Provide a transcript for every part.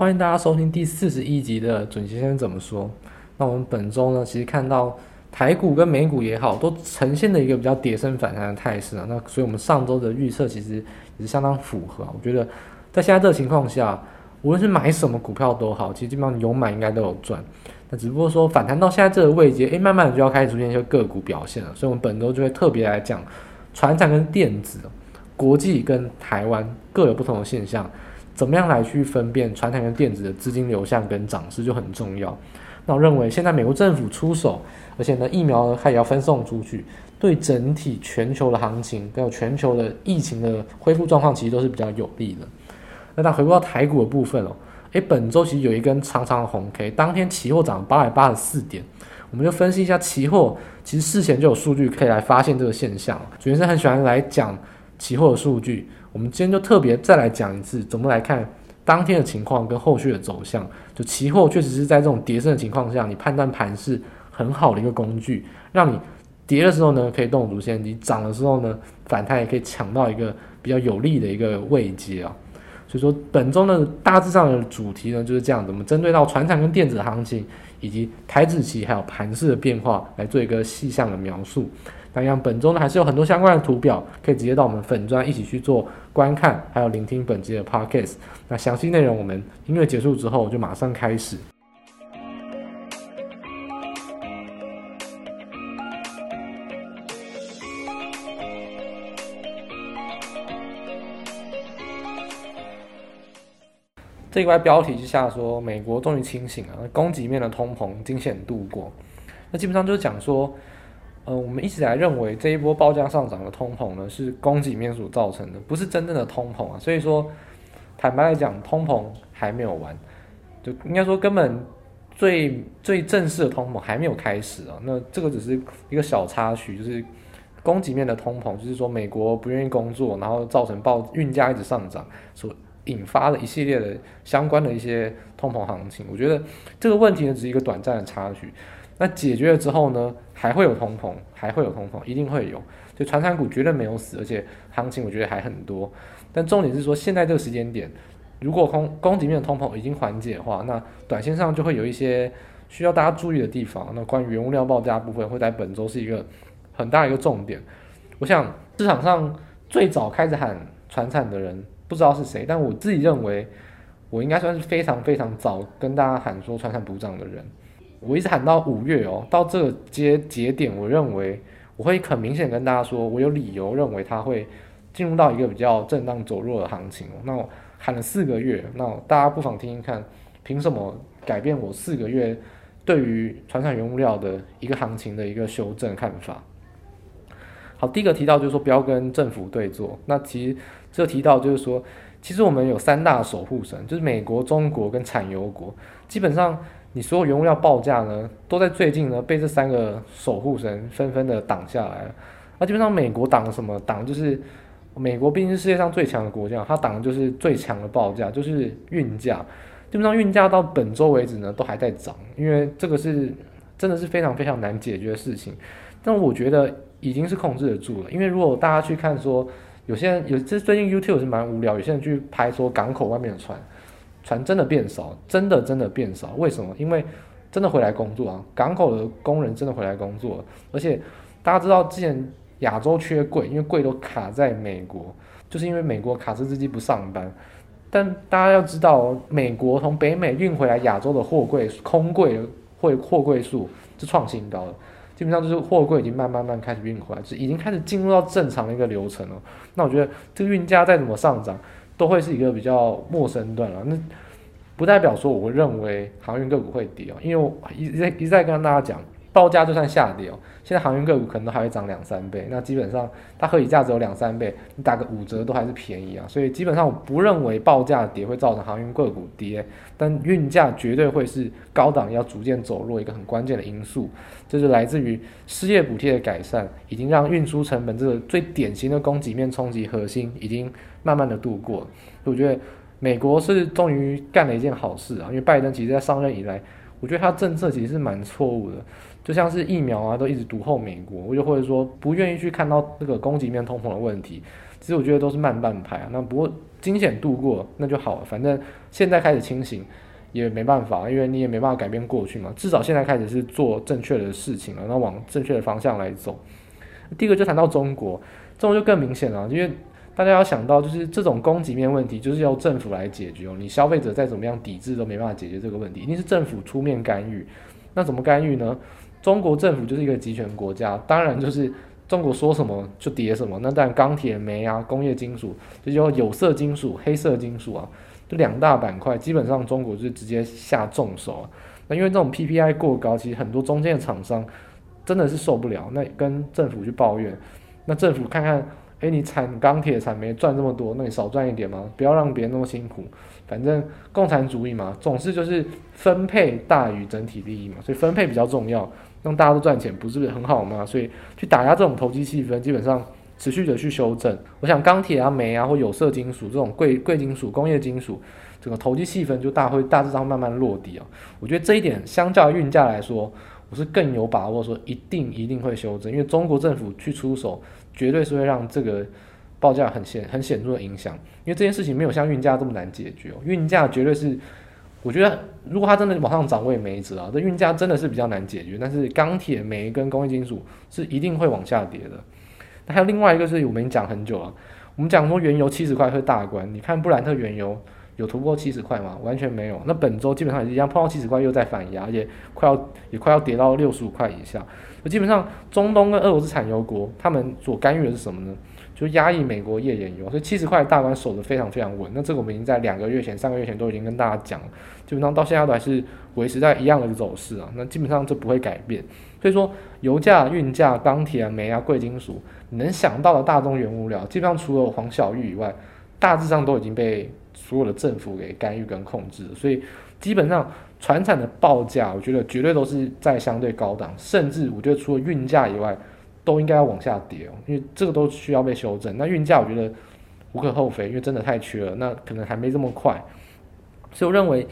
欢迎大家收听第四十一集的准先生怎么说。那我们本周呢，其实看到台股跟美股也好，都呈现了一个比较跌升反弹的态势啊。那所以我们上周的预测其实也是相当符合。我觉得在现在这个情况下，无论是买什么股票都好，其实基本上有买应该都有赚。那只不过说反弹到现在这个位阶，诶，慢慢的就要开始出现一些个股表现了。所以我们本周就会特别来讲，船产跟电子，国际跟台湾各有不同的现象。怎么样来去分辨传统跟电子的资金流向跟涨势就很重要。那我认为现在美国政府出手，而且呢疫苗它也要分送出去，对整体全球的行情还有全球的疫情的恢复状况，其实都是比较有利的。那再回顾到台股的部分哦，诶，本周其实有一根长长的红 K，当天期货涨八百八十四点，我们就分析一下期货，其实事前就有数据可以来发现这个现象。主持人很喜欢来讲期货的数据。我们今天就特别再来讲一次，怎么来看当天的情况跟后续的走向。就期货确实是在这种跌升的情况下，你判断盘势很好的一个工具，让你跌的时候呢可以动足先机，涨的时候呢反弹也可以抢到一个比较有利的一个位阶啊。所以说本周呢大致上的主题呢就是这样子，我们针对到传产跟电子行情，以及台指期还有盘势的变化来做一个细项的描述。那样，本周呢还是有很多相关的图表，可以直接到我们粉专一起去做观看，还有聆听本集的 podcast。那详细内容我们音乐结束之后就马上开始。这一块标题之下说，美国终于清醒了，供给面的通膨惊险度过。那基本上就是讲说。呃，我们一直来认为这一波报价上涨的通膨呢，是供给面所造成的，不是真正的通膨啊。所以说，坦白来讲，通膨还没有完，就应该说根本最最正式的通膨还没有开始啊。那这个只是一个小插曲，就是供给面的通膨，就是说美国不愿意工作，然后造成报运价一直上涨，所引发了一系列的相关的一些通膨行情。我觉得这个问题呢，只是一个短暂的插曲。那解决了之后呢，还会有通膨，还会有通膨，一定会有。就传产股绝对没有死，而且行情我觉得还很多。但重点是说，现在这个时间点，如果供供给面的通膨已经缓解的话，那短线上就会有一些需要大家注意的地方。那关于原物料报价部分，会在本周是一个很大一个重点。我想市场上最早开始喊传产的人，不知道是谁，但我自己认为，我应该算是非常非常早跟大家喊说传产补涨的人。我一直喊到五月哦，到这个节节点，我认为我会很明显跟大家说，我有理由认为它会进入到一个比较震荡走弱的行情。那我喊了四个月，那大家不妨听听看，凭什么改变我四个月对于传产原物料的一个行情的一个修正看法？好，第一个提到就是说不要跟政府对坐。那其实这提到就是说，其实我们有三大守护神，就是美国、中国跟产油国，基本上。你所有原物料报价呢，都在最近呢被这三个守护神纷纷的挡下来了。那基本上美国挡了什么？挡就是美国毕竟是世界上最强的国家，它挡的就是最强的报价，就是运价。基本上运价到本周为止呢都还在涨，因为这个是真的是非常非常难解决的事情。但我觉得已经是控制得住了，因为如果大家去看说，有些人有这最近 YouTube 是蛮无聊，有些人去拍说港口外面的船。船真的变少，真的真的变少。为什么？因为真的回来工作啊，港口的工人真的回来工作。而且大家知道，之前亚洲缺柜，因为柜都卡在美国，就是因为美国卡车司机不上班。但大家要知道，美国从北美运回来亚洲的货柜空柜货货柜数是创新高的，基本上就是货柜已经慢慢慢开始运回来，就已经开始进入到正常的一个流程了。那我觉得这个运价再怎么上涨，都会是一个比较陌生段了，那不代表说我会认为航运个股会跌哦，因为我一再一再跟大家讲，报价就算下跌哦，现在航运个股可能都还会涨两三倍，那基本上它合理价只有两三倍，你打个五折都还是便宜啊，所以基本上我不认为报价跌会造成航运个股跌，但运价绝对会是高档要逐渐走弱一个很关键的因素，这就是来自于失业补贴的改善，已经让运输成本这个最典型的供给面冲击核心已经。慢慢的度过，我觉得美国是终于干了一件好事啊，因为拜登其实在上任以来，我觉得他政策其实是蛮错误的，就像是疫苗啊都一直独后美国，我就或者说不愿意去看到那个供给面通膨的问题，其实我觉得都是慢半拍啊。那不过惊险度过那就好了，反正现在开始清醒也没办法，因为你也没办法改变过去嘛。至少现在开始是做正确的事情了，那往正确的方向来走。第一个就谈到中国，中国就更明显了，因为大家要想到，就是这种供给面问题，就是由政府来解决哦。你消费者再怎么样抵制都没办法解决这个问题，一定是政府出面干预。那怎么干预呢？中国政府就是一个集权国家，当然就是。中国说什么就跌什么，那当然钢铁、煤啊、工业金属，就叫有色金属、黑色金属啊，这两大板块，基本上中国就直接下重手啊。那因为这种 PPI 过高，其实很多中间的厂商真的是受不了，那跟政府去抱怨，那政府看看，哎，你产钢铁、产煤赚这么多，那你少赚一点嘛，不要让别人那么辛苦。反正共产主义嘛，总是就是分配大于整体利益嘛，所以分配比较重要。让大家都赚钱，不是很好吗？所以去打压这种投机气氛，基本上持续的去修正。我想钢铁啊、煤啊或有色金属这种贵贵金属、工业金属，整个投机气氛就大会大致上慢慢落地啊。我觉得这一点相较于运价来说，我是更有把握说一定一定会修正，因为中国政府去出手，绝对是会让这个报价很显很显著的影响。因为这件事情没有像运价这么难解决哦，运价绝对是。我觉得，如果它真的往上涨，我也没辙啊。这运价真的是比较难解决，但是钢铁、煤跟工业金属是一定会往下跌的。那还有另外一个是我们讲很久了，我们讲说原油七十块会大关，你看布兰特原油有突破七十块吗？完全没有。那本周基本上也一样碰到七十块又在反压，也快要也快要跌到六十五块以下。那基本上中东跟俄罗斯产油国他们所干预的是什么呢？就压抑美国页岩油，所以七十块大关守得非常非常稳。那这个我们已经在两个月前、三个月前都已经跟大家讲了，基本上到现在都还是维持在一样的走势啊。那基本上就不会改变。所以说，油价、运价、钢铁啊、煤啊、贵金属，你能想到的大宗原物料，基本上除了黄小玉以外，大致上都已经被所有的政府给干预跟控制。所以基本上，传产的报价，我觉得绝对都是在相对高档，甚至我觉得除了运价以外。都应该要往下跌，因为这个都需要被修正。那运价我觉得无可厚非，因为真的太缺了，那可能还没这么快。所以我认为，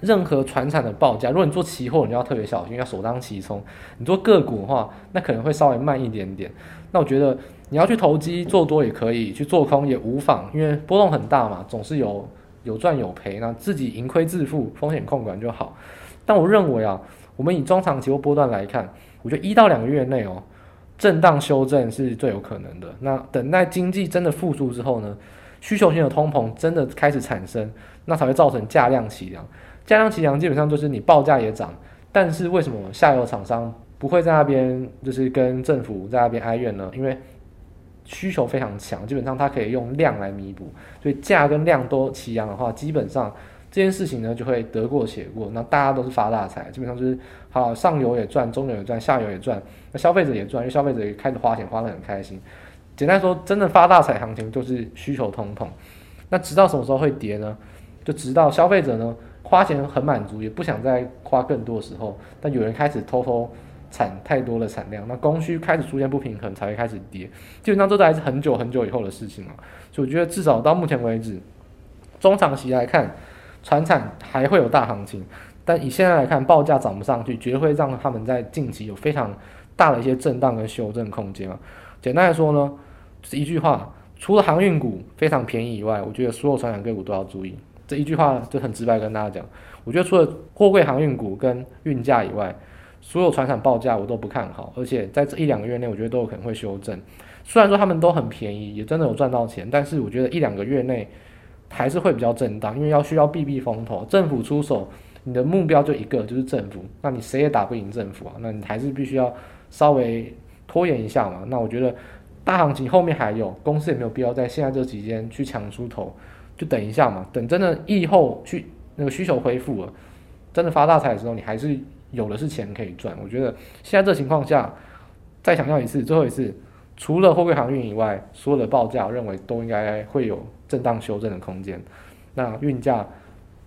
任何船产的报价，如果你做期货，你要特别小心，要首当其冲。你做个股的话，那可能会稍微慢一点点。那我觉得你要去投机做多也可以，去做空也无妨，因为波动很大嘛，总是有有赚有赔，那自己盈亏自负，风险控管就好。但我认为啊，我们以中长期或波段来看，我觉得一到两个月内哦。震荡修正是最有可能的。那等待经济真的复苏之后呢，需求性的通膨真的开始产生，那才会造成价量齐扬。价量齐扬基本上就是你报价也涨，但是为什么下游厂商不会在那边就是跟政府在那边哀怨呢？因为需求非常强，基本上它可以用量来弥补，所以价跟量都齐扬的话，基本上。这件事情呢，就会得过且过，那大家都是发大财，基本上就是好，上游也赚，中游也赚，下游也赚，那消费者也赚，因为消费者也开始花钱，花得很开心。简单说，真的发大财行情就是需求通膨。那直到什么时候会跌呢？就直到消费者呢花钱很满足，也不想再花更多的时候，但有人开始偷偷产太多的产量，那供需开始出现不平衡，才会开始跌。基本上这都还是很久很久以后的事情了。所以我觉得至少到目前为止，中长期来看。船产还会有大行情，但以现在来看，报价涨不上去，绝对会让他们在近期有非常大的一些震荡跟修正空间啊。简单来说呢，就是一句话，除了航运股非常便宜以外，我觉得所有船产个股都要注意。这一句话就很直白跟大家讲，我觉得除了货柜航运股跟运价以外，所有船产报价我都不看好，而且在这一两个月内，我觉得都有可能会修正。虽然说他们都很便宜，也真的有赚到钱，但是我觉得一两个月内。还是会比较震荡，因为要需要避避风头，政府出手，你的目标就一个，就是政府，那你谁也打不赢政府啊，那你还是必须要稍微拖延一下嘛。那我觉得大行情后面还有，公司也没有必要在现在这期间去抢出头，就等一下嘛，等真的疫后去那个需求恢复了，真的发大财的时候，你还是有的是钱可以赚。我觉得现在这情况下，再强调一次，最后一次。除了货柜航运以外，所有的报价我认为都应该会有震荡修正的空间。那运价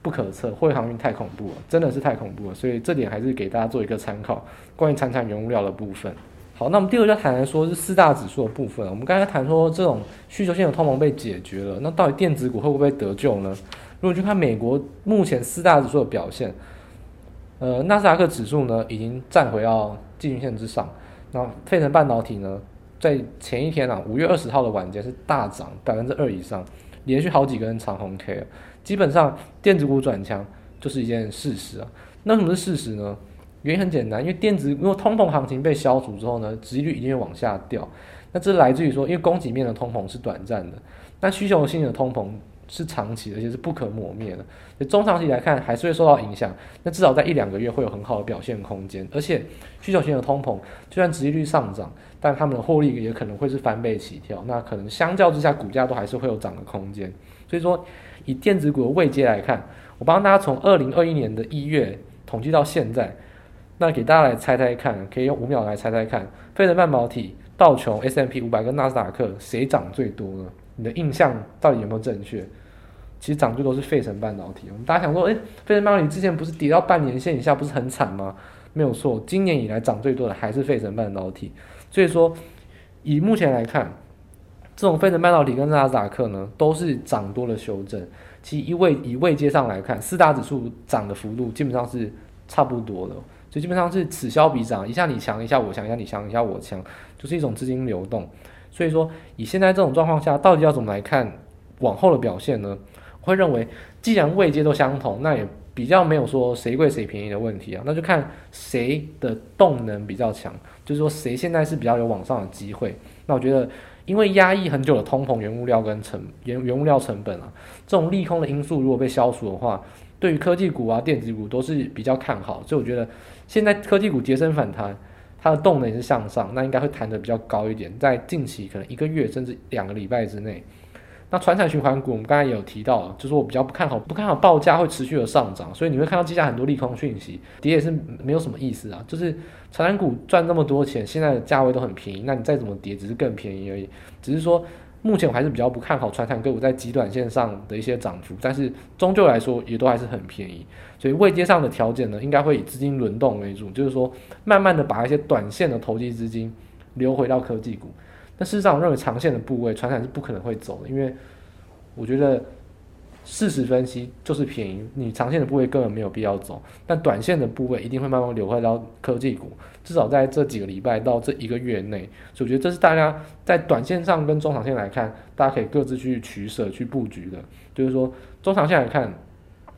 不可测，货柜航运太恐怖了，真的是太恐怖了。所以这点还是给大家做一个参考。关于产产原物料的部分，好，那我们第二个要谈的说是四大指数的部分。我们刚才谈说这种需求性的通膨被解决了，那到底电子股会不会得救呢？如果去看美国目前四大指数的表现，呃，纳斯达克指数呢已经站回到季均线之上，那费城半导体呢？在前一天啊，五月二十号的晚间是大涨百分之二以上，连续好几根长红 K 了，基本上电子股转强就是一件事实啊。那什么是事实呢？原因很简单，因为电子因为通膨行情被消除之后呢，殖利率一定会往下掉。那这来自于说，因为供给面的通膨是短暂的，但需求性的通膨是长期的，而且是不可磨灭的。中长期来看，还是会受到影响。那至少在一两个月会有很好的表现空间。而且需求性的通膨，就算殖利率上涨，但他们的获利也可能会是翻倍起跳。那可能相较之下，股价都还是会有涨的空间。所以说，以电子股的位阶来看，我帮大家从二零二一年的一月统计到现在。那给大家来猜猜看，可以用五秒来猜猜看，费城半导体、道琼、S M P 五百跟纳斯达克谁涨最多呢？你的印象到底有没有正确？其实涨最多是费城半导体。我们大家想说，诶，费城半导体之前不是跌到半年线以下，不是很惨吗？没有错，今年以来涨最多的还是费城半导体。所以说，以目前来看，这种费城半导体跟纳斯达克呢，都是涨多的修正。其一位以位阶上来看，四大指数涨的幅度基本上是差不多的。所以基本上是此消彼长，一下你强，一下我强，一下你强，一下我强，就是一种资金流动。所以说，以现在这种状况下，到底要怎么来看往后的表现呢？会认为，既然位阶都相同，那也比较没有说谁贵谁便宜的问题啊，那就看谁的动能比较强，就是说谁现在是比较有往上的机会。那我觉得，因为压抑很久的通膨、原物料跟成原原物料成本啊，这种利空的因素如果被消除的话，对于科技股啊、电子股都是比较看好。所以我觉得。现在科技股跌升反弹，它的动能也是向上，那应该会弹得比较高一点，在近期可能一个月甚至两个礼拜之内。那传产循环股，我们刚才也有提到，就是我比较不看好，不看好报价会持续的上涨，所以你会看到接下来很多利空讯息，跌也是没有什么意思啊。就是传产股赚那么多钱，现在的价位都很便宜，那你再怎么跌，只是更便宜而已，只是说。目前我还是比较不看好传产个股在极短线上的一些涨幅，但是终究来说也都还是很便宜，所以未接上的条件呢，应该会以资金轮动为主，就是说慢慢的把一些短线的投机资金流回到科技股。但事实上，我认为长线的部位传产是不可能会走的，因为我觉得。事实分析就是便宜，你长线的部位根本没有必要走，但短线的部位一定会慢慢流回到科技股，至少在这几个礼拜到这一个月内，所以我觉得这是大家在短线上跟中长线来看，大家可以各自去取舍去布局的。就是说，中长线来看，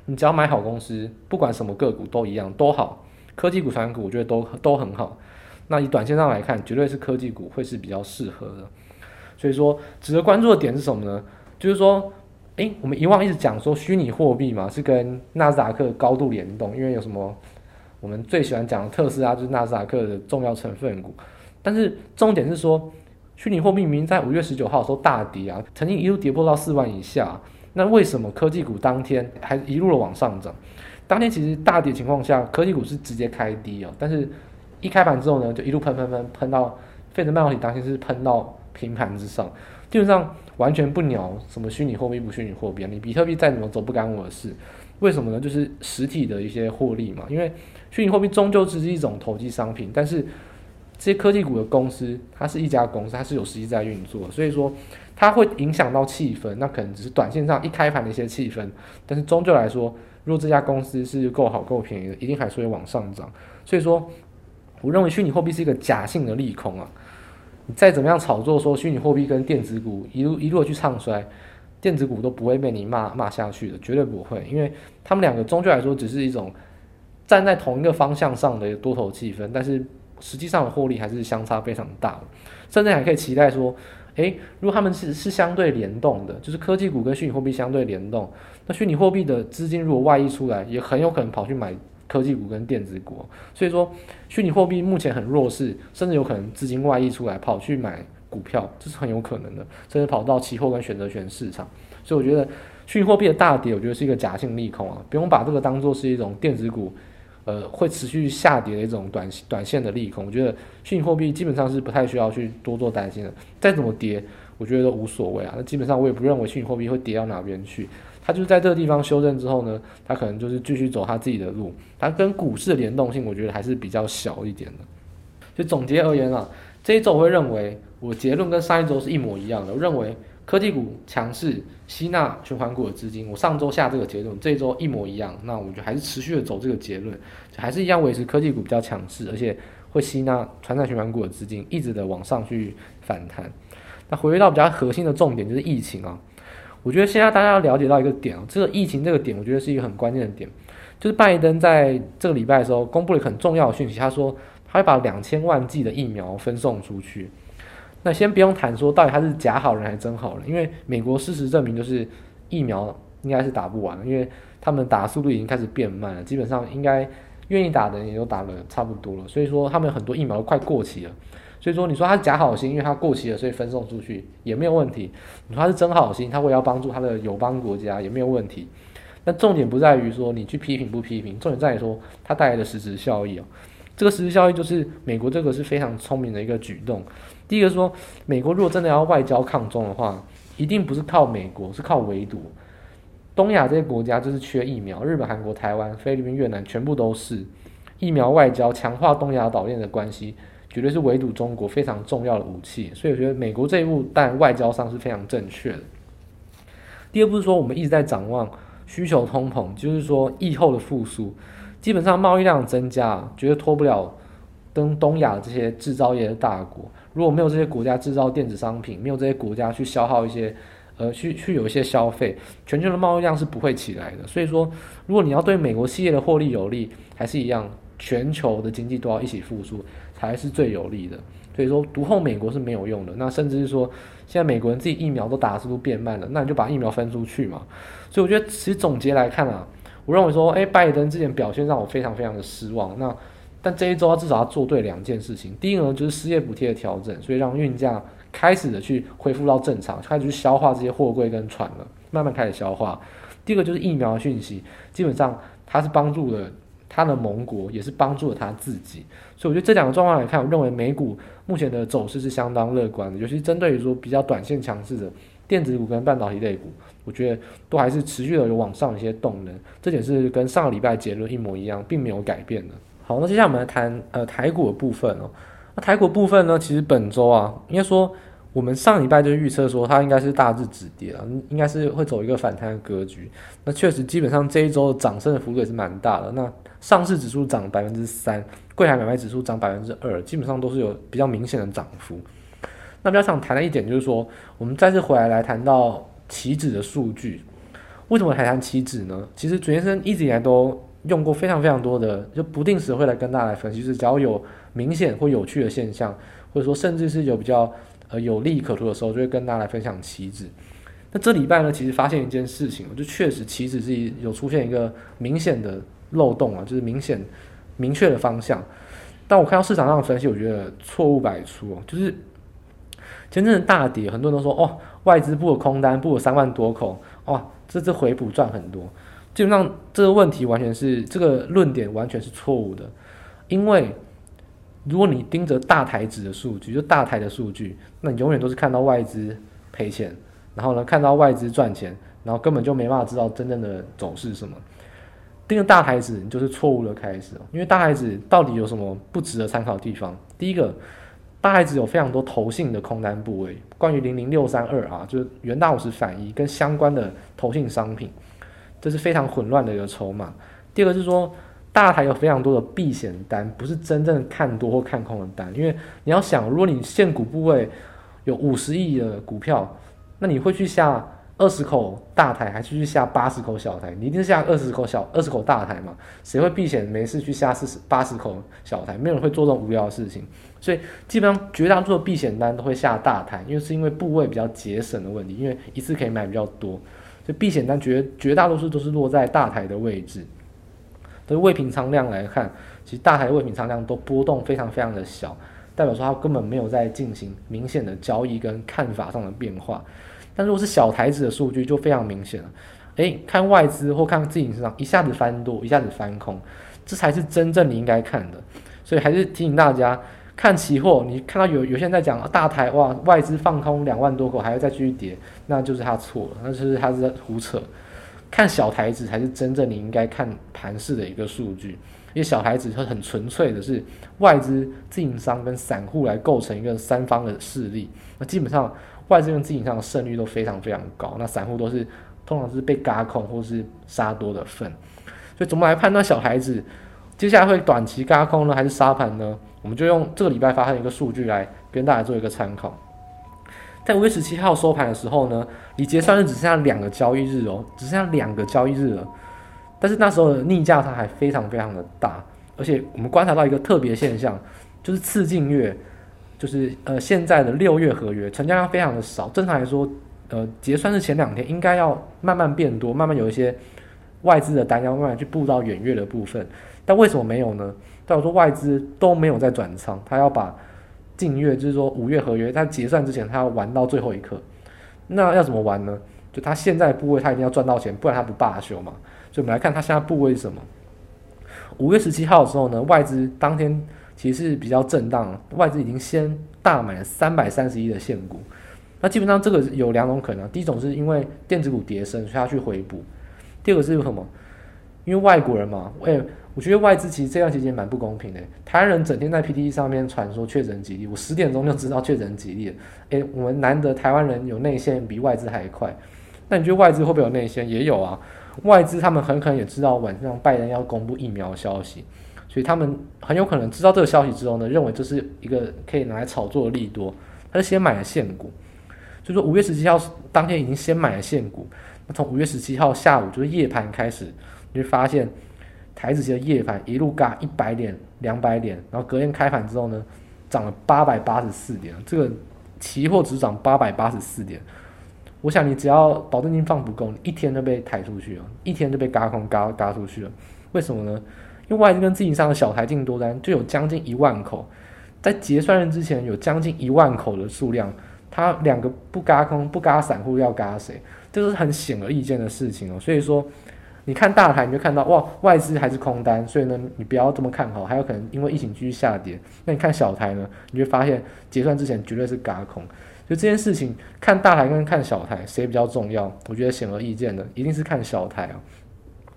你只要买好公司，不管什么个股都一样都好，科技股、传股我觉得都都很好。那以短线上来看，绝对是科技股会是比较适合的。所以说，值得关注的点是什么呢？就是说。诶，我们以往一直讲说虚拟货币嘛，是跟纳斯达克高度联动，因为有什么我们最喜欢讲的特斯拉就是纳斯达克的重要成分股。但是重点是说，虚拟货币明明在五月十九号的时候大跌啊，曾经一路跌破到四万以下，那为什么科技股当天还一路的往上涨？当天其实大跌情况下，科技股是直接开低哦，但是一开盘之后呢，就一路喷喷喷喷到费城半导体当天是喷到平盘之上，基本上。完全不鸟什么虚拟货币不虚拟货币啊！你比特币再怎么走不干我的事，为什么呢？就是实体的一些获利嘛。因为虚拟货币终究只是一种投机商品，但是这些科技股的公司，它是一家公司，它是有实际在运作，所以说它会影响到气氛。那可能只是短线上一开盘的一些气氛，但是终究来说，如果这家公司是够好够便宜的，一定还是会往上涨。所以说，我认为虚拟货币是一个假性的利空啊。你再怎么样炒作，说虚拟货币跟电子股一路一路去唱衰，电子股都不会被你骂骂下去的，绝对不会，因为他们两个终究来说只是一种站在同一个方向上的多头气氛，但是实际上的获利还是相差非常大的，甚至还可以期待说，诶，如果他们是是相对联动的，就是科技股跟虚拟货币相对联动，那虚拟货币的资金如果外溢出来，也很有可能跑去买。科技股跟电子股，所以说虚拟货币目前很弱势，甚至有可能资金外溢出来跑去买股票，这是很有可能的，甚至跑到期货跟选择权市场。所以我觉得虚拟货币的大跌，我觉得是一个假性利空啊，不用把这个当做是一种电子股，呃，会持续下跌的一种短短线的利空。我觉得虚拟货币基本上是不太需要去多做担心的，再怎么跌，我觉得都无所谓啊。那基本上我也不认为虚拟货币会跌到哪边去。他就是在这个地方修正之后呢，他可能就是继续走他自己的路。他跟股市的联动性，我觉得还是比较小一点的。就总结而言啊，这一周我会认为我结论跟上一周是一模一样的。我认为科技股强势吸纳循环股的资金，我上周下这个结论，这一周一模一样。那我就还是持续的走这个结论，还是一样维持科技股比较强势，而且会吸纳传产循环股的资金，一直的往上去反弹。那回归到比较核心的重点，就是疫情啊。我觉得现在大家要了解到一个点哦，这个疫情这个点，我觉得是一个很关键的点，就是拜登在这个礼拜的时候公布了一个很重要的讯息，他说他会把两千万剂的疫苗分送出去。那先不用谈说到底他是假好人还是真好人，因为美国事实证明就是疫苗应该是打不完，因为他们打速度已经开始变慢了，基本上应该愿意打的人也都打了差不多了，所以说他们很多疫苗都快过期了。所以说，你说他是假好心，因为他过期了，所以分送出去也没有问题。你说他是真好心，他会要帮助他的友邦国家也没有问题。那重点不在于说你去批评不批评，重点在于说他带来的实质效益哦。这个实质效益就是美国这个是非常聪明的一个举动。第一个说，美国如果真的要外交抗中的话，一定不是靠美国，是靠围堵。东亚这些国家就是缺疫苗，日本、韩国、台湾、菲律宾、越南全部都是疫苗外交，强化东亚岛链的关系。绝对是围堵中国非常重要的武器，所以我觉得美国这一步但外交上是非常正确的。第二步是说，我们一直在展望需求通膨，就是说疫后的复苏，基本上贸易量增加，绝对脱不了跟东亚这些制造业的大国。如果没有这些国家制造电子商品，没有这些国家去消耗一些，呃，去去有一些消费，全球的贸易量是不会起来的。所以说，如果你要对美国企业的获利有利，还是一样，全球的经济都要一起复苏。才是最有利的，所以说读后美国是没有用的。那甚至是说，现在美国人自己疫苗都打的速度变慢了，那你就把疫苗分出去嘛。所以我觉得，其实总结来看啊，我认为说，诶，拜登之前表现让我非常非常的失望。那但这一周至少要做对两件事情，第一个呢就是失业补贴的调整，所以让运价开始的去恢复到正常，开始去消化这些货柜跟船了，慢慢开始消化。第二个就是疫苗的讯息，基本上它是帮助了。他的盟国也是帮助了他自己，所以我觉得这两个状况来看，我认为美股目前的走势是相当乐观的，尤其针对于说比较短线强势的电子股跟半导体类股，我觉得都还是持续的有往上一些动能，这点是跟上个礼拜结论一模一样，并没有改变的。好，那接下来我们来谈呃台股的部分哦，那台股部分呢，其实本周啊，应该说。我们上礼拜就预测说，它应该是大致止跌了，应该是会走一个反弹的格局。那确实，基本上这一周的涨升的幅度也是蛮大的。那上市指数涨百分之三，柜台买卖指数涨百分之二，基本上都是有比较明显的涨幅。那比较想谈的一点就是说，我们再次回来来谈到期指的数据。为什么还谈期指呢？其实主先生一直以来都用过非常非常多的，就不定时会来跟大家来分析，是只要有明显或有趣的现象，或者说甚至是有比较。呃，有利可图的时候，就会跟大家来分享棋子。那这礼拜呢，其实发现一件事情，就确实棋子是有出现一个明显的漏洞啊，就是明显明确的方向。但我看到市场上的分析，我觉得错误百出哦。就是前阵子大跌，很多人都说哦，外资布了空单，布了三万多口，哇，这次回补赚很多。基本上这个问题完全是这个论点完全是错误的，因为。如果你盯着大台子的数据，就大台的数据，那你永远都是看到外资赔钱，然后呢，看到外资赚钱，然后根本就没办法知道真正的走势什么。盯着大台子，你就是错误的开始，因为大台子到底有什么不值得参考的地方？第一个，大台子有非常多投信的空单部位，关于零零六三二啊，就是元大五十反一跟相关的投信商品，这是非常混乱的一个筹码。第二个是说。大台有非常多的避险单，不是真正看多或看空的单。因为你要想，如果你现股部位有五十亿的股票，那你会去下二十口大台，还是去下八十口小台？你一定是下二十口小二十口大台嘛？谁会避险没事去下四十八十口小台？没有人会做这种无聊的事情。所以基本上绝大多数的避险单都会下大台，因为是因为部位比较节省的问题，因为一次可以买比较多，所以避险单绝绝大多数都是落在大台的位置。对未平仓量来看，其实大台的未平仓量都波动非常非常的小，代表说它根本没有在进行明显的交易跟看法上的变化。但如果是小台子的数据就非常明显了，诶，看外资或看自己身上一下子翻多，一下子翻空，这才是真正你应该看的。所以还是提醒大家，看期货，你看到有有些人在讲大台哇，外资放空两万多口，还要再继续跌，那就是他错了，那就是他是在胡扯。看小台子才是真正你应该看盘势的一个数据，因为小台子它很纯粹的是外资、自营商跟散户来构成一个三方的势力。那基本上外资跟自营商的胜率都非常非常高，那散户都是通常是被轧空或是杀多的份。所以怎么来判断小台子接下来会短期轧空呢，还是杀盘呢？我们就用这个礼拜发生一个数据来跟大家做一个参考。在五月十七号收盘的时候呢，离结算日只剩下两个交易日哦，只剩下两个交易日了。但是那时候的逆价差还非常非常的大，而且我们观察到一个特别现象，就是次近月，就是呃现在的六月合约成交量非常的少。正常来说，呃结算日前两天应该要慢慢变多，慢慢有一些外资的单要慢慢去布到远月的部分。但为什么没有呢？代表说外资都没有在转仓，他要把。近月就是说五月合约，他结算之前他要玩到最后一刻，那要怎么玩呢？就他现在部位他一定要赚到钱，不然他不罢休嘛。所以我们来看他现在部位是什么。五月十七号的时候呢，外资当天其实是比较震荡，外资已经先大买了三百三十亿的现股。那基本上这个有两种可能，第一种是因为电子股跌升，所以他去回补；第二个是什么？因为外国人嘛，哎。我觉得外资其实这段时间蛮不公平的。台湾人整天在 PTT 上面传说确诊几例，我十点钟就知道确诊几例了。诶，我们难得台湾人有内线比外资还快。那你觉得外资会不会有内线？也有啊。外资他们很可能也知道晚上拜登要公布疫苗消息，所以他们很有可能知道这个消息之后呢，认为这是一个可以拿来炒作的利多，他就先买了现股。所以说五月十七号当天已经先买了现股，那从五月十七号下午就是夜盘开始，你会发现。台子期的夜盘一路嘎一百点、两百点，然后隔天开盘之后呢，涨了八百八十四点。这个期货只涨八百八十四点，我想你只要保证金放不够，你一天就被抬出去了，一天就被嘎空嘎嘎出去了。为什么呢？因为外资跟自营商的小台进多单就有将近一万口，在结算日之前有将近一万口的数量，它两个不嘎空不嘎散户要嘎谁？这是很显而易见的事情哦。所以说。你看大台，你就看到哇，外资还是空单，所以呢，你不要这么看好，还有可能因为疫情继续下跌。那你看小台呢，你就发现结算之前绝对是嘎空。就这件事情，看大台跟看小台谁比较重要？我觉得显而易见的，一定是看小台啊。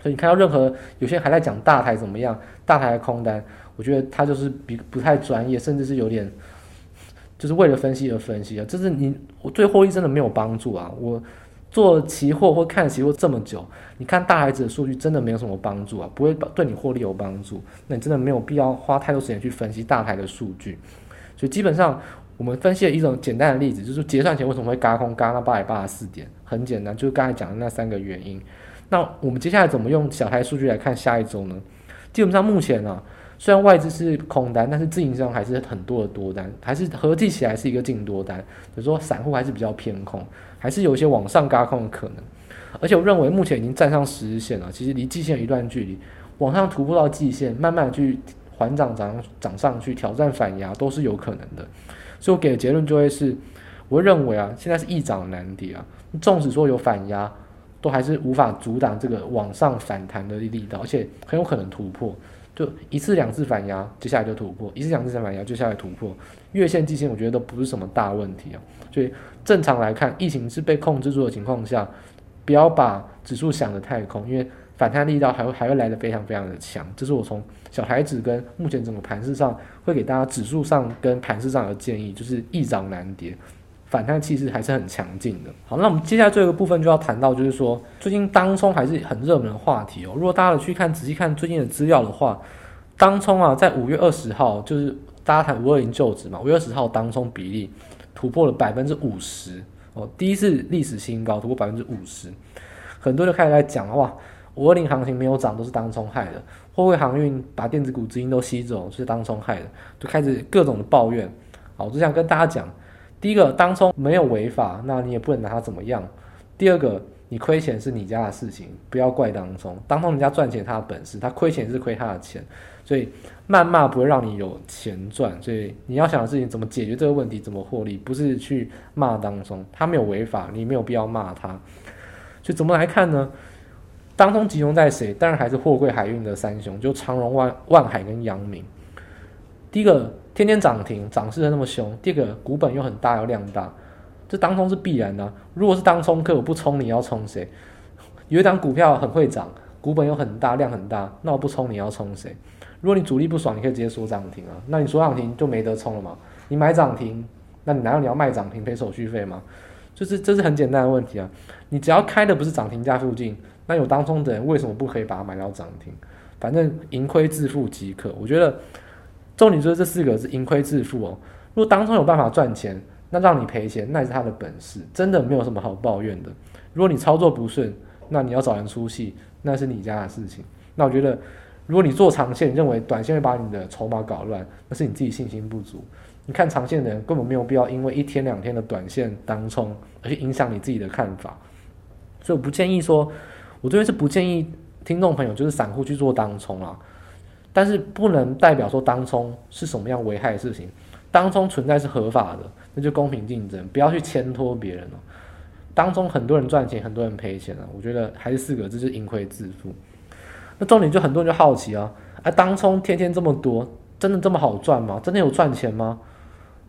所以你看到任何有些人还在讲大台怎么样，大台的空单，我觉得他就是比不太专业，甚至是有点就是为了分析而分析啊，这是你我对获利真的没有帮助啊，我。做期货或看期货这么久，你看大台子的数据真的没有什么帮助啊，不会对你获利有帮助。那你真的没有必要花太多时间去分析大台的数据。所以基本上，我们分析了一种简单的例子，就是结算前为什么会嘎空嘎那八百八十四点，很简单，就是刚才讲的那三个原因。那我们接下来怎么用小台数据来看下一周呢？基本上目前呢、虽然外资是空单，但是自营商还是很多的多单，还是合计起来是一个净多单，所以说散户还是比较偏空。还是有一些往上轧空的可能，而且我认为目前已经站上十日线了，其实离季线有一段距离，往上突破到季线，慢慢去缓涨涨涨上去，挑战反压都是有可能的。所以我给的结论就会是，我认为啊，现在是易涨难跌啊，纵使说有反压，都还是无法阻挡这个往上反弹的力道，而且很有可能突破。就一次两次反压，接下来就突破；一次两次再反压，接下来突破。月线、季线，我觉得都不是什么大问题啊。所以正常来看，疫情是被控制住的情况下，不要把指数想得太空，因为反弹力道还会还会来得非常非常的强。这是我从小台子跟目前整个盘势上会给大家指数上跟盘势上的建议，就是易涨难跌。反弹气势还是很强劲的。好，那我们接下来这个部分就要谈到，就是说最近当冲还是很热门的话题哦。如果大家去看仔细看最近的资料的话，当冲啊，在五月二十号，就是大家谈五二零就职嘛，五月二十号当冲比例突破了百分之五十哦，第一次历史新高，突破百分之五十。很多就开始在讲哇，五二零行情没有涨都是当冲害的，货柜航运把电子股资金都吸走是当冲害的，就开始各种的抱怨。好，我就想跟大家讲。第一个，当中没有违法，那你也不能拿他怎么样。第二个，你亏钱是你家的事情，不要怪当中。当中人家赚钱他的本事，他亏钱是亏他的钱，所以谩骂不会让你有钱赚。所以你要想的事情，怎么解决这个问题，怎么获利，不是去骂当中，他没有违法，你没有必要骂他。所以怎么来看呢？当中集中在谁？当然还是货柜海运的三雄，就长荣、万万海跟阳明。第一个。天天涨停，涨势的那么凶。第二个，股本又很大，又量大，这当冲是必然的。如果是当冲客，我不冲你要冲谁？有一档股票很会涨，股本又很大，量很大，那我不冲你要冲谁？如果你主力不爽，你可以直接锁涨停啊。那你锁涨停就没得冲了嘛？你买涨停，那你难道你要卖涨停赔手续费吗？就是这是很简单的问题啊。你只要开的不是涨停价附近，那有当冲的人为什么不可以把它买到涨停？反正盈亏自负即可。我觉得。重点就是这四个是盈亏自负哦。如果当冲有办法赚钱，那让你赔钱，那也是他的本事，真的没有什么好抱怨的。如果你操作不顺，那你要找人出气，那是你家的事情。那我觉得，如果你做长线，认为短线会把你的筹码搞乱，那是你自己信心不足。你看长线的人根本没有必要因为一天两天的短线当冲而去影响你自己的看法。所以我不建议说，我这边是不建议听众朋友就是散户去做当冲啊。但是不能代表说当冲是什么样危害的事情。当冲存在是合法的，那就公平竞争，不要去牵拖别人哦。当中很多人赚钱，很多人赔钱啊。我觉得还是四个字，就是盈亏自负。那重点就很多人就好奇啊，啊，当冲天天这么多，真的这么好赚吗？真的有赚钱吗？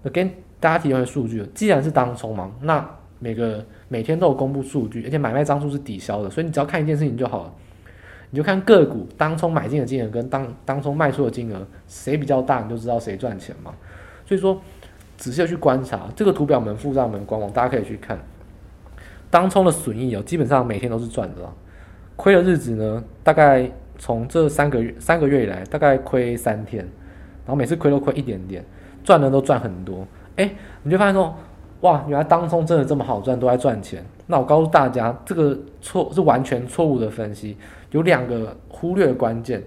那跟大家提一些数据，既然是当冲嘛，那每个每天都有公布数据，而且买卖张数是抵消的，所以你只要看一件事情就好了，你就看个股当冲买进的金额跟当当冲卖出的金额谁比较大，你就知道谁赚钱嘛。所以说，仔细的去观察这个图表，我们附上我们官网，大家可以去看。当冲的损益哦，基本上每天都是赚的。亏的日子呢，大概从这三个月三个月以来，大概亏三天，然后每次亏都亏一点点，赚的都赚很多。哎，你就发现说，哇，原来当冲真的这么好赚，都在赚钱。那我告诉大家，这个错是完全错误的分析，有两个忽略关键。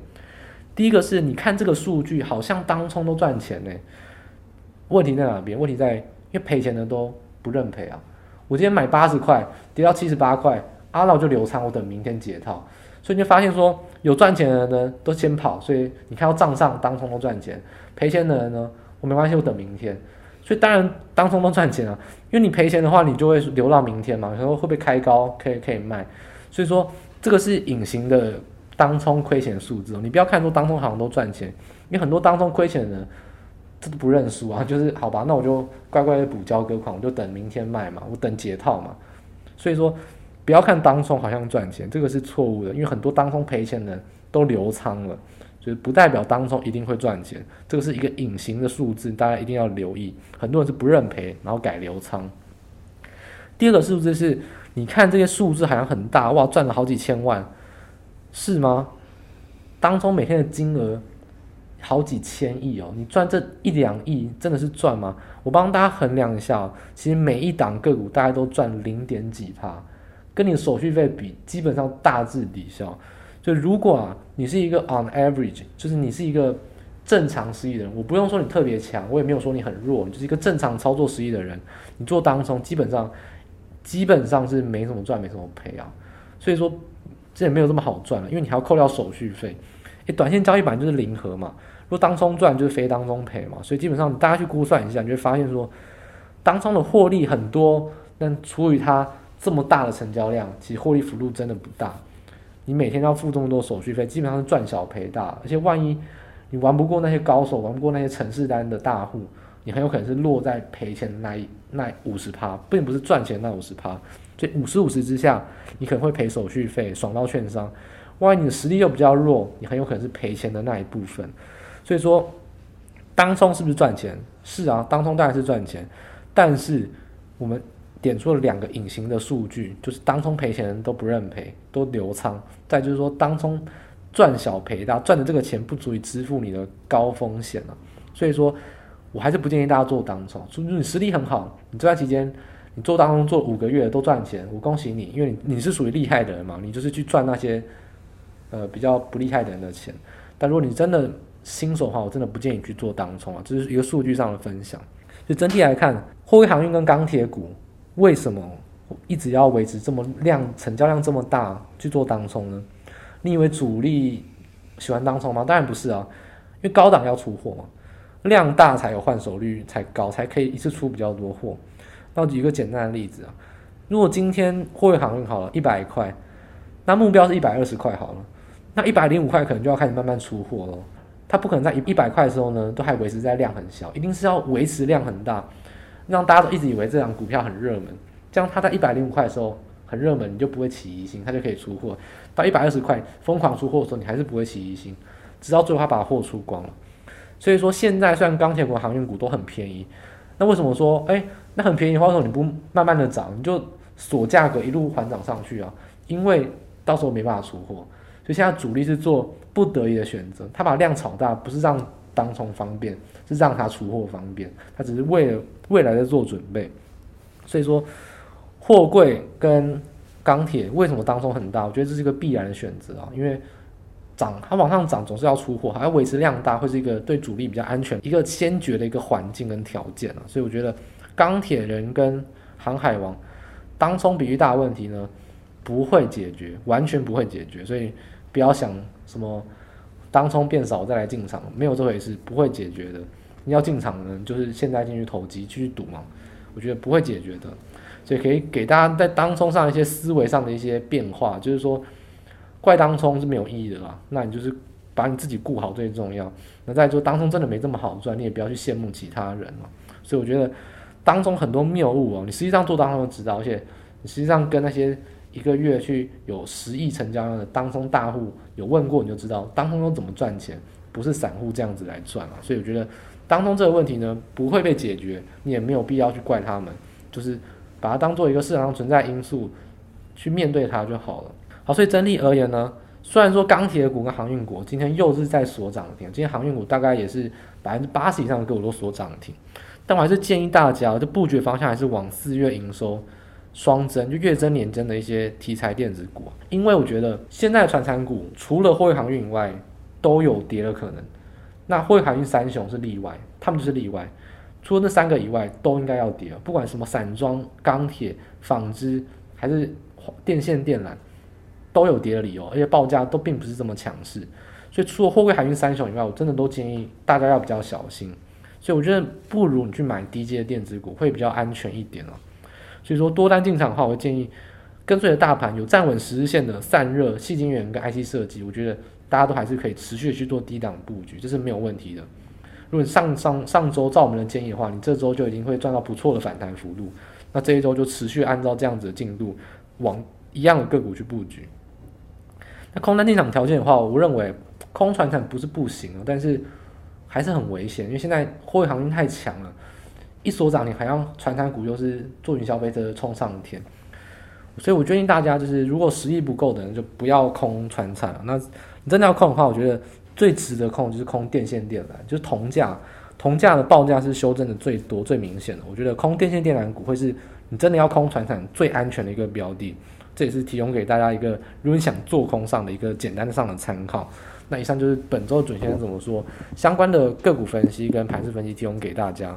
第一个是你看这个数据，好像当冲都赚钱呢。问题在哪边？问题在，因为赔钱的都不认赔啊。我今天买八十块，跌到七十八块，阿老就留仓，我等明天解套。所以你就发现说，有赚钱的人呢都先跑，所以你看到账上当冲都赚钱，赔钱的人呢，我没关系，我等明天。所以当然当冲都赚钱啊，因为你赔钱的话，你就会留到明天嘛，然后会不会开高可以可以卖？所以说这个是隐形的当冲亏钱数字哦。你不要看说当冲好像都赚钱，因为很多当冲亏钱的人。这都不认输啊，就是好吧，那我就乖乖的补交割款，我就等明天卖嘛，我等解套嘛。所以说，不要看当冲好像赚钱，这个是错误的，因为很多当冲赔钱的人都留仓了，就是不代表当中一定会赚钱，这个是一个隐形的数字，大家一定要留意。很多人是不认赔，然后改留仓。第二个数字是，你看这些数字好像很大，哇，赚了好几千万，是吗？当中每天的金额。好几千亿哦，你赚这一两亿真的是赚吗？我帮大家衡量一下哦，其实每一档个股大概都赚零点几趴，跟你手续费比，基本上大致抵消。就如果啊，你是一个 on average，就是你是一个正常实力的人，我不用说你特别强，我也没有说你很弱，你就是一个正常操作实力的人，你做当冲基本上基本上是没什么赚，没什么赔啊。所以说这也没有这么好赚了，因为你还要扣掉手续费。诶，短线交易本来就是零和嘛。如果当冲赚就是非当冲赔嘛，所以基本上大家去估算一下，你就会发现说，当冲的获利很多，但除以它这么大的成交量，其实获利幅度真的不大。你每天要付这么多手续费，基本上是赚小赔大。而且万一你玩不过那些高手，玩不过那些城市单的大户，你很有可能是落在赔钱的那一那五十趴，并不是赚钱那五十趴。所以五十五十之下，你可能会赔手续费，爽到券商。万一你的实力又比较弱，你很有可能是赔钱的那一部分。所以说，当冲是不是赚钱？是啊，当冲当然是赚钱。但是我们点出了两个隐形的数据，就是当冲赔钱人都不认赔，都留仓。再就是说，当冲赚小赔大，赚的这个钱不足以支付你的高风险了。所以说，我还是不建议大家做当冲。除非你实力很好，你这段期间你做当冲做五个月都赚钱，我恭喜你，因为你你是属于厉害的人嘛，你就是去赚那些呃比较不厉害的人的钱。但如果你真的，新手的话，我真的不建议去做当冲啊，这是一个数据上的分享。就整体来看，货运航运跟钢铁股为什么一直要维持这么量、成交量这么大去做当冲呢？你以为主力喜欢当冲吗？当然不是啊，因为高档要出货嘛，量大才有换手率才高，才可以一次出比较多货。那举一个简单的例子啊，如果今天货运航运好了一百块，那目标是一百二十块好了，那一百零五块可能就要开始慢慢出货喽。它不可能在一一百块的时候呢，都还维持在量很小，一定是要维持量很大，让大家都一直以为这张股票很热门，这样它在一百零五块的时候很热门，你就不会起疑心，它就可以出货。到一百二十块疯狂出货的时候，你还是不会起疑心，直到最后它把货出光了。所以说现在虽然钢铁股、航运股都很便宜，那为什么说哎，那很便宜的话，为什么你不慢慢的涨，你就锁价格一路缓涨上去啊？因为到时候没办法出货。所以现在主力是做不得已的选择，他把量炒大，不是让当冲方便，是让他出货方便，他只是为了未来在做准备。所以说，货柜跟钢铁为什么当冲很大？我觉得这是一个必然的选择啊，因为涨它往上涨总是要出货，还要维持量大，会是一个对主力比较安全一个先决的一个环境跟条件啊。所以我觉得钢铁人跟航海王当冲比率大问题呢，不会解决，完全不会解决。所以不要想什么当冲变少再来进场，没有这回事，不会解决的。你要进场呢，就是现在进去投机继续赌嘛，我觉得不会解决的。所以可以给大家在当冲上一些思维上的一些变化，就是说怪当冲是没有意义的啦。那你就是把你自己顾好最重要。那再说当冲真的没这么好赚，你也不要去羡慕其他人嘛。所以我觉得当中很多谬误哦，你实际上做当冲知道，而且你实际上跟那些一个月去有十亿成交量的当冲大户有问过，你就知道当中都怎么赚钱，不是散户这样子来赚啊。所以我觉得当中这个问题呢不会被解决，你也没有必要去怪他们，就是。把它当做一个市场上存在因素去面对它就好了。好，所以整体而言呢，虽然说钢铁股跟航运股今天又是在锁涨停，今天航运股大概也是百分之八十以上的个股都锁涨停，但我还是建议大家，这布局方向还是往四月营收双增，就月增年增的一些题材电子股，因为我觉得现在的传产股除了货运航运以外都有跌的可能，那货运航运三雄是例外，他们就是例外。除了那三个以外，都应该要跌，不管什么散装、钢铁、纺织还是电线电缆，都有跌的理由，而且报价都并不是这么强势。所以除了货柜海运三雄以外，我真的都建议大家要比较小心。所以我觉得不如你去买低阶的电子股会比较安全一点哦。所以说多单进场的话，我会建议跟随着大盘有站稳十日线的散热、细晶圆跟 IC 设计，我觉得大家都还是可以持续的去做低档布局，这是没有问题的。如果你上上上周照我们的建议的话，你这周就已经会赚到不错的反弹幅度。那这一周就持续按照这样子的进度，往一样的个股去布局。那空单进场条件的话，我认为空传产不是不行，但是还是很危险，因为现在货运行情太强了，一锁涨你，好像传产股又是坐云霄飞车冲上天。所以我建议大家，就是如果实力不够的人，就不要空传产。那你真的要空的话，我觉得。最值得空就是空电线电缆，就是铜价，铜价的报价是修正的最多、最明显的。我觉得空电线电缆股会是你真的要空传产最安全的一个标的，这也是提供给大家一个，如果你想做空上的一个简单的上的参考。那以上就是本周准先生怎么说相关的个股分析跟盘势分析提供给大家。